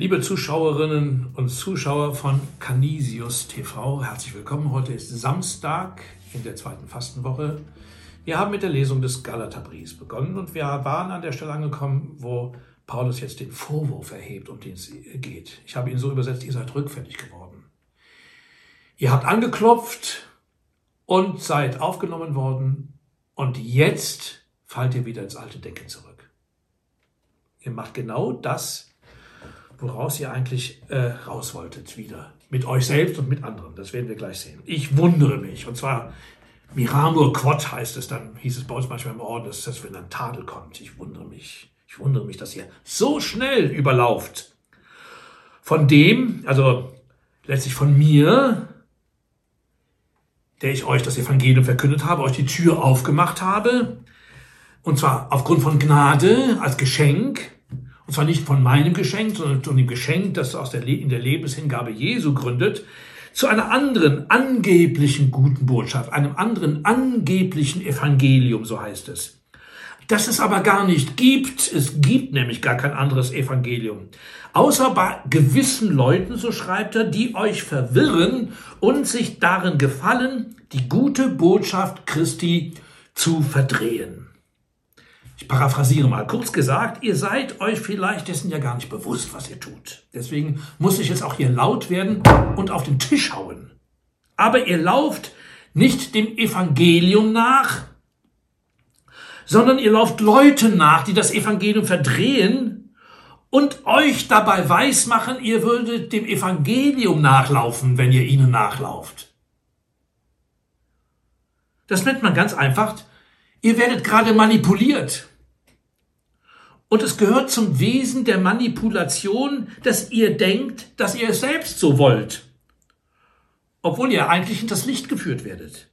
Liebe Zuschauerinnen und Zuschauer von Canisius TV, herzlich willkommen. Heute ist Samstag in der zweiten Fastenwoche. Wir haben mit der Lesung des Galaterbriefs begonnen und wir waren an der Stelle angekommen, wo Paulus jetzt den Vorwurf erhebt, um den es geht. Ich habe ihn so übersetzt, ihr seid rückfällig geworden. Ihr habt angeklopft und seid aufgenommen worden und jetzt fallt ihr wieder ins alte Denken zurück. Ihr macht genau das, woraus ihr eigentlich äh, raus wolltet wieder. Mit euch selbst und mit anderen. Das werden wir gleich sehen. Ich wundere mich. Und zwar Miramur Quod heißt es dann, hieß es bei uns manchmal im Orden, dass das, wenn ein Tadel kommt. Ich wundere mich. Ich wundere mich, dass ihr so schnell überlauft. Von dem, also letztlich von mir, der ich euch das Evangelium verkündet habe, euch die Tür aufgemacht habe. Und zwar aufgrund von Gnade als Geschenk und zwar nicht von meinem Geschenk, sondern von dem Geschenk, das aus der, in der Lebenshingabe Jesu gründet, zu einer anderen angeblichen guten Botschaft, einem anderen angeblichen Evangelium, so heißt es. Das es aber gar nicht gibt, es gibt nämlich gar kein anderes Evangelium. Außer bei gewissen Leuten, so schreibt er, die euch verwirren und sich darin gefallen, die gute Botschaft Christi zu verdrehen. Ich paraphrasiere mal. Kurz gesagt, ihr seid euch vielleicht dessen ja gar nicht bewusst, was ihr tut. Deswegen muss ich jetzt auch hier laut werden und auf den Tisch hauen. Aber ihr lauft nicht dem Evangelium nach, sondern ihr lauft Leuten nach, die das Evangelium verdrehen und euch dabei weismachen, ihr würdet dem Evangelium nachlaufen, wenn ihr ihnen nachlauft. Das nennt man ganz einfach, ihr werdet gerade manipuliert. Und es gehört zum Wesen der Manipulation, dass ihr denkt, dass ihr es selbst so wollt, obwohl ihr eigentlich in das Licht geführt werdet.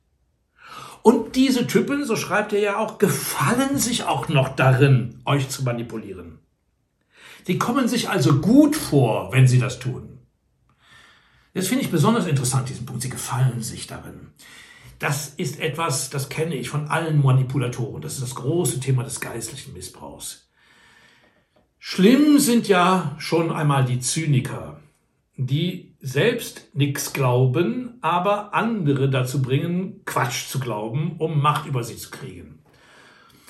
Und diese Typen, so schreibt er ja auch, gefallen sich auch noch darin, euch zu manipulieren. Sie kommen sich also gut vor, wenn sie das tun. Das finde ich besonders interessant, diesen Punkt. Sie gefallen sich darin. Das ist etwas, das kenne ich von allen Manipulatoren. Das ist das große Thema des geistlichen Missbrauchs. Schlimm sind ja schon einmal die Zyniker, die selbst nichts glauben, aber andere dazu bringen, Quatsch zu glauben, um Macht über sie zu kriegen.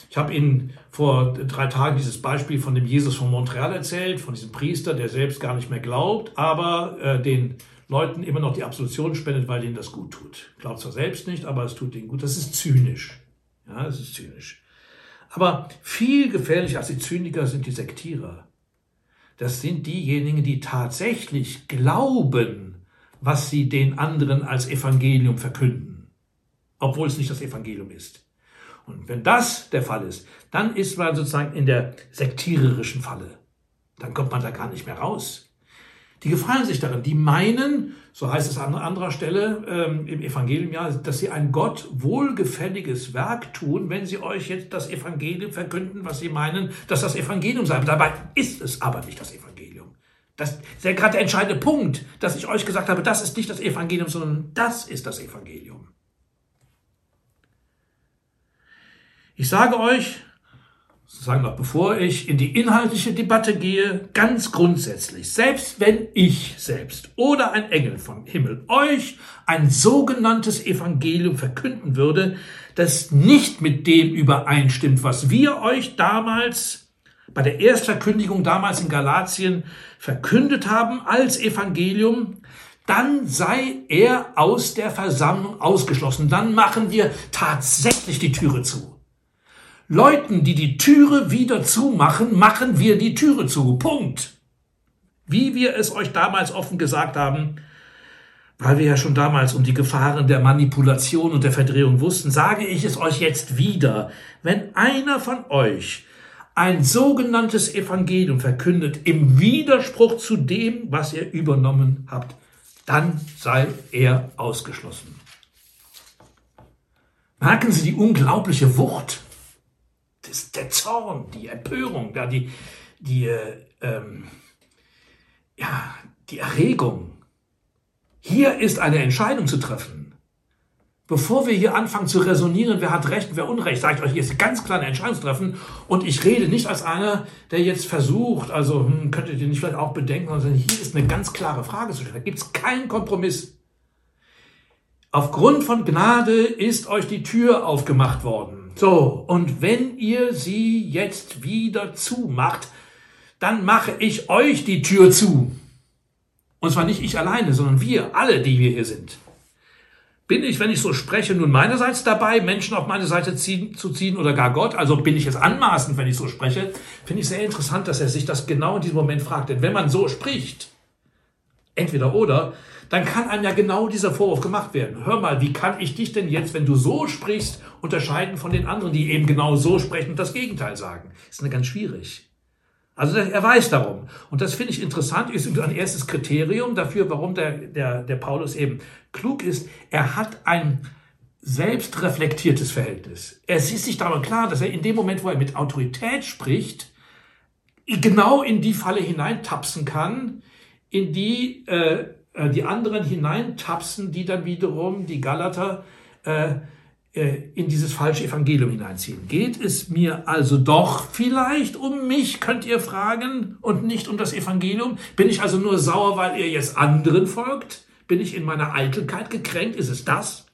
Ich habe Ihnen vor drei Tagen dieses Beispiel von dem Jesus von Montreal erzählt, von diesem Priester, der selbst gar nicht mehr glaubt, aber äh, den Leuten immer noch die Absolution spendet, weil denen das gut tut. Glaubt zwar selbst nicht, aber es tut denen gut. Das ist zynisch. Ja, es ist zynisch. Aber viel gefährlicher als die Zyniker sind die Sektierer. Das sind diejenigen, die tatsächlich glauben, was sie den anderen als Evangelium verkünden, obwohl es nicht das Evangelium ist. Und wenn das der Fall ist, dann ist man sozusagen in der sektiererischen Falle. Dann kommt man da gar nicht mehr raus. Die gefallen sich darin. Die meinen, so heißt es an anderer Stelle ähm, im Evangelium, ja, dass sie ein Gott wohlgefälliges Werk tun, wenn sie euch jetzt das Evangelium verkünden, was sie meinen, dass das Evangelium sei. Dabei ist es aber nicht das Evangelium. Das ist ja gerade der entscheidende Punkt, dass ich euch gesagt habe, das ist nicht das Evangelium, sondern das ist das Evangelium. Ich sage euch, sagen wir, bevor ich in die inhaltliche Debatte gehe, ganz grundsätzlich, selbst wenn ich selbst oder ein Engel vom Himmel euch ein sogenanntes Evangelium verkünden würde, das nicht mit dem übereinstimmt, was wir euch damals bei der Erstverkündigung damals in Galatien verkündet haben als Evangelium, dann sei er aus der Versammlung ausgeschlossen. Dann machen wir tatsächlich die Türe zu. Leuten, die die Türe wieder zumachen, machen wir die Türe zu. Punkt. Wie wir es euch damals offen gesagt haben, weil wir ja schon damals um die Gefahren der Manipulation und der Verdrehung wussten, sage ich es euch jetzt wieder. Wenn einer von euch ein sogenanntes Evangelium verkündet im Widerspruch zu dem, was ihr übernommen habt, dann sei er ausgeschlossen. Merken Sie die unglaubliche Wucht das, der Zorn, die Empörung, da die, die, ähm, ja, die Erregung. Hier ist eine Entscheidung zu treffen. Bevor wir hier anfangen zu resonieren, wer hat Recht und wer Unrecht, sage ich euch, hier ist ganz klar eine Entscheidung treffen. Und ich rede nicht als einer, der jetzt versucht, also hm, könntet ihr nicht vielleicht auch bedenken, sondern hier ist eine ganz klare Frage zu stellen. Da gibt es keinen Kompromiss. Aufgrund von Gnade ist euch die Tür aufgemacht worden. So, und wenn ihr sie jetzt wieder zumacht, dann mache ich euch die Tür zu. Und zwar nicht ich alleine, sondern wir, alle, die wir hier sind. Bin ich, wenn ich so spreche, nun meinerseits dabei, Menschen auf meine Seite ziehen, zu ziehen oder gar Gott? Also bin ich es anmaßend, wenn ich so spreche? Finde ich sehr interessant, dass er sich das genau in diesem Moment fragt. Denn wenn man so spricht, entweder oder, dann kann einem ja genau dieser Vorwurf gemacht werden. Hör mal, wie kann ich dich denn jetzt, wenn du so sprichst, unterscheiden von den anderen, die eben genau so sprechen und das Gegenteil sagen? Ist eine ganz schwierig. Also er weiß darum. Und das finde ich interessant, ist ein erstes Kriterium dafür, warum der, der, der Paulus eben klug ist. Er hat ein selbstreflektiertes Verhältnis. Er ist sich darüber klar, dass er in dem Moment, wo er mit Autorität spricht, genau in die Falle hineintapsen kann, in die äh, äh die anderen hineintapsen, die dann wiederum die Galater äh, äh, in dieses falsche Evangelium hineinziehen. Geht es mir also doch vielleicht um mich, könnt ihr fragen, und nicht um das Evangelium? Bin ich also nur sauer, weil ihr jetzt anderen folgt? Bin ich in meiner Eitelkeit gekränkt? Ist es das?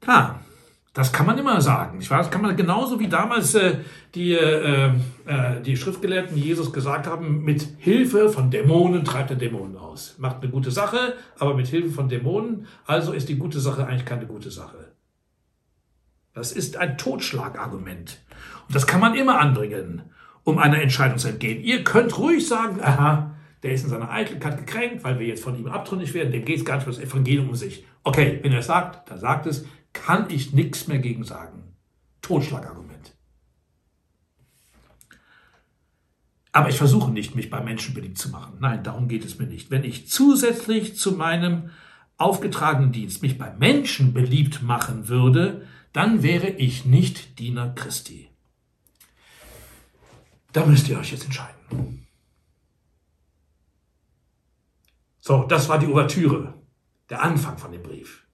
Klar, das kann man immer sagen. Ich weiß, kann man genauso wie damals äh, die, äh, äh, die Schriftgelehrten Jesus gesagt haben, mit Hilfe von Dämonen treibt er Dämonen aus. Macht eine gute Sache, aber mit Hilfe von Dämonen, also ist die gute Sache eigentlich keine gute Sache. Das ist ein Totschlagargument. Und das kann man immer anbringen, um einer Entscheidung zu entgehen. Ihr könnt ruhig sagen, aha, der ist in seiner Eitelkeit gekränkt, weil wir jetzt von ihm abtrünnig werden, dem geht es gar nicht um das Evangelium um sich. Okay, wenn er es sagt, dann sagt es, kann ich nichts mehr gegen sagen. Totschlagargument. Aber ich versuche nicht, mich bei Menschen beliebt zu machen. Nein, darum geht es mir nicht. Wenn ich zusätzlich zu meinem aufgetragenen Dienst mich bei Menschen beliebt machen würde, dann wäre ich nicht Diener Christi. Da müsst ihr euch jetzt entscheiden. So, das war die Ouvertüre, der Anfang von dem Brief.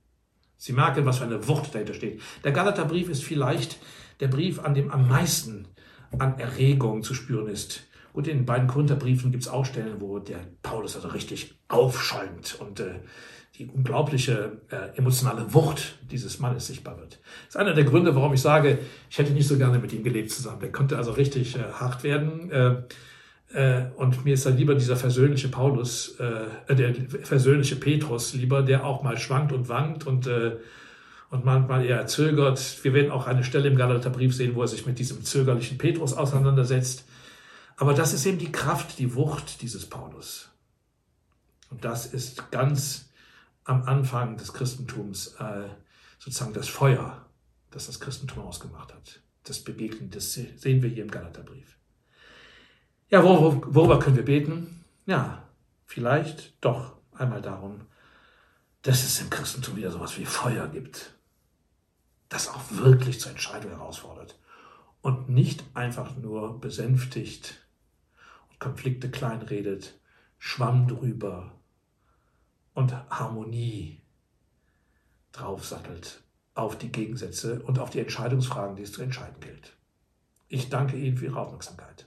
Sie merken, was für eine Wucht dahinter steht. Der Galaterbrief ist vielleicht der Brief, an dem am meisten an Erregung zu spüren ist. Und in den beiden Korintherbriefen gibt es auch Stellen, wo der Paulus also richtig aufschäumt und äh, die unglaubliche äh, emotionale Wucht dieses Mannes sichtbar wird. Das ist einer der Gründe, warum ich sage, ich hätte nicht so gerne mit ihm gelebt zusammen. Der konnte also richtig äh, hart werden. Äh, und mir ist dann lieber dieser versöhnliche Paulus, äh, der versöhnliche Petrus lieber, der auch mal schwankt und wankt und, äh, und manchmal eher zögert. Wir werden auch eine Stelle im Galaterbrief sehen, wo er sich mit diesem zögerlichen Petrus auseinandersetzt. Aber das ist eben die Kraft, die Wucht dieses Paulus. Und das ist ganz am Anfang des Christentums äh, sozusagen das Feuer, das das Christentum ausgemacht hat. Das Begegnen, das sehen wir hier im Galaterbrief. Ja, worüber können wir beten? Ja, vielleicht doch einmal darum, dass es im Christentum wieder sowas wie Feuer gibt, das auch wirklich zur Entscheidung herausfordert und nicht einfach nur besänftigt und Konflikte kleinredet, Schwamm drüber und Harmonie draufsattelt auf die Gegensätze und auf die Entscheidungsfragen, die es zu entscheiden gilt. Ich danke Ihnen für Ihre Aufmerksamkeit.